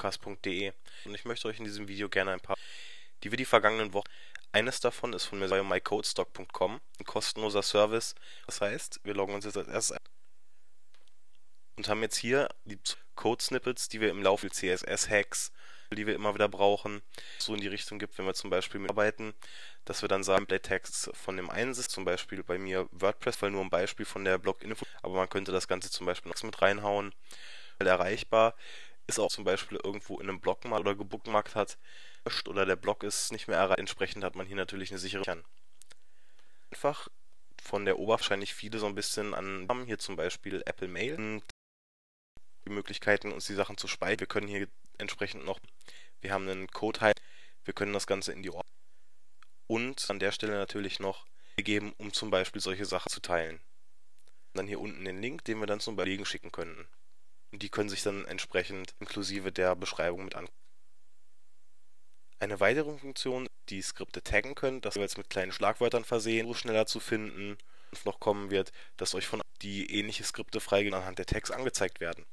podcast.de und ich möchte euch in diesem Video gerne ein paar, die wir die vergangenen Wochen, eines davon ist von mir bei mycodestock.com, ein kostenloser Service. Das heißt, wir loggen uns jetzt als erstes ein und haben jetzt hier die Code-Snippets, die wir im Laufe CSS-Hacks, die wir immer wieder brauchen, so in die Richtung gibt, wenn wir zum Beispiel mitarbeiten, dass wir dann sagen, Template-Tags von dem einen ist zum Beispiel bei mir WordPress, weil nur ein Beispiel von der Blog-Info, aber man könnte das Ganze zum Beispiel noch mit reinhauen. Erreichbar ist auch zum Beispiel irgendwo in einem Blogmarkt oder gebookmarkt hat oder der Blog ist nicht mehr erreicht. Entsprechend hat man hier natürlich eine sichere Einfach von der Oberfläche wahrscheinlich viele so ein bisschen an hier zum Beispiel Apple Mail und die Möglichkeiten uns die Sachen zu speichern. Wir können hier entsprechend noch, wir haben einen Code wir können das Ganze in die Ordnung und an der Stelle natürlich noch geben, um zum Beispiel solche Sachen zu teilen. Dann hier unten den Link, den wir dann zum Kollegen schicken könnten. Die können sich dann entsprechend inklusive der Beschreibung mit an. Eine weitere Funktion, die Skripte taggen können, das jetzt mit kleinen Schlagwörtern versehen, so schneller zu finden und noch kommen wird, dass euch von die ähnliche Skripte freigegeben anhand der Tags angezeigt werden.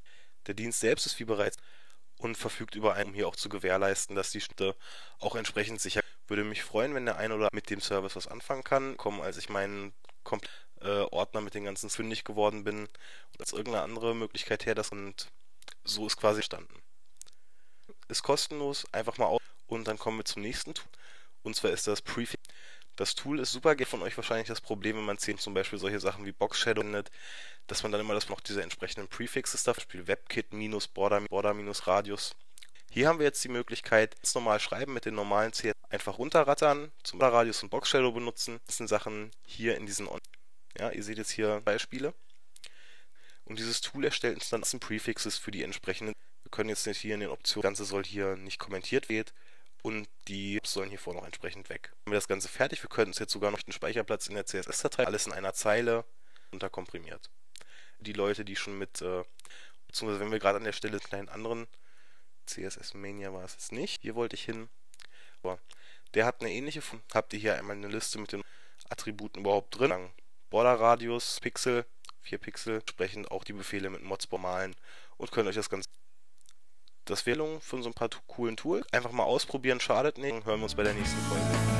Der Dienst selbst ist wie bereits und verfügt über einen, um hier auch zu gewährleisten, dass die Schnitte auch entsprechend sicher. Würde mich freuen, wenn der ein oder mit dem Service was anfangen kann, kommen, als ich meinen äh, Ordner mit den ganzen fündig geworden bin und als irgendeine andere Möglichkeit her, das und so ist quasi standen. Ist kostenlos, einfach mal aus und dann kommen wir zum nächsten Tool. Und zwar ist das Prefix. Das Tool ist super, geht von euch wahrscheinlich das Problem, wenn man zehn zum Beispiel solche Sachen wie Box Shadow findet, dass man dann immer das noch diese entsprechenden Prefixes da, zum Beispiel WebKit minus Border, Radius. Hier haben wir jetzt die Möglichkeit, ganz normal schreiben mit den normalen CSS einfach runterrattern, zum Radius und Box Shadow benutzen. Das sind Sachen hier in diesen, ja, ihr seht jetzt hier Beispiele. Und dieses Tool erstellt uns dann Prefixes für die entsprechenden. Wir können jetzt nicht hier in den Optionen, das Ganze soll hier nicht kommentiert werden und die sollen hier vorne noch entsprechend weg. Haben wir das Ganze fertig, wir könnten es jetzt sogar noch den Speicherplatz in der CSS-Datei, alles in einer Zeile unterkomprimiert. Die Leute, die schon mit, äh, beziehungsweise wenn wir gerade an der Stelle einen anderen CSS Mania war es jetzt nicht, hier wollte ich hin, aber der hat eine ähnliche. Habt ihr hier einmal eine Liste mit den Attributen überhaupt drin? Border Radius, Pixel, 4 Pixel, entsprechend auch die Befehle mit Mods malen und könnt euch das Ganze das Wählung von so ein paar coolen Tools. Einfach mal ausprobieren, schadet nicht. Hören wir uns bei der nächsten Folge.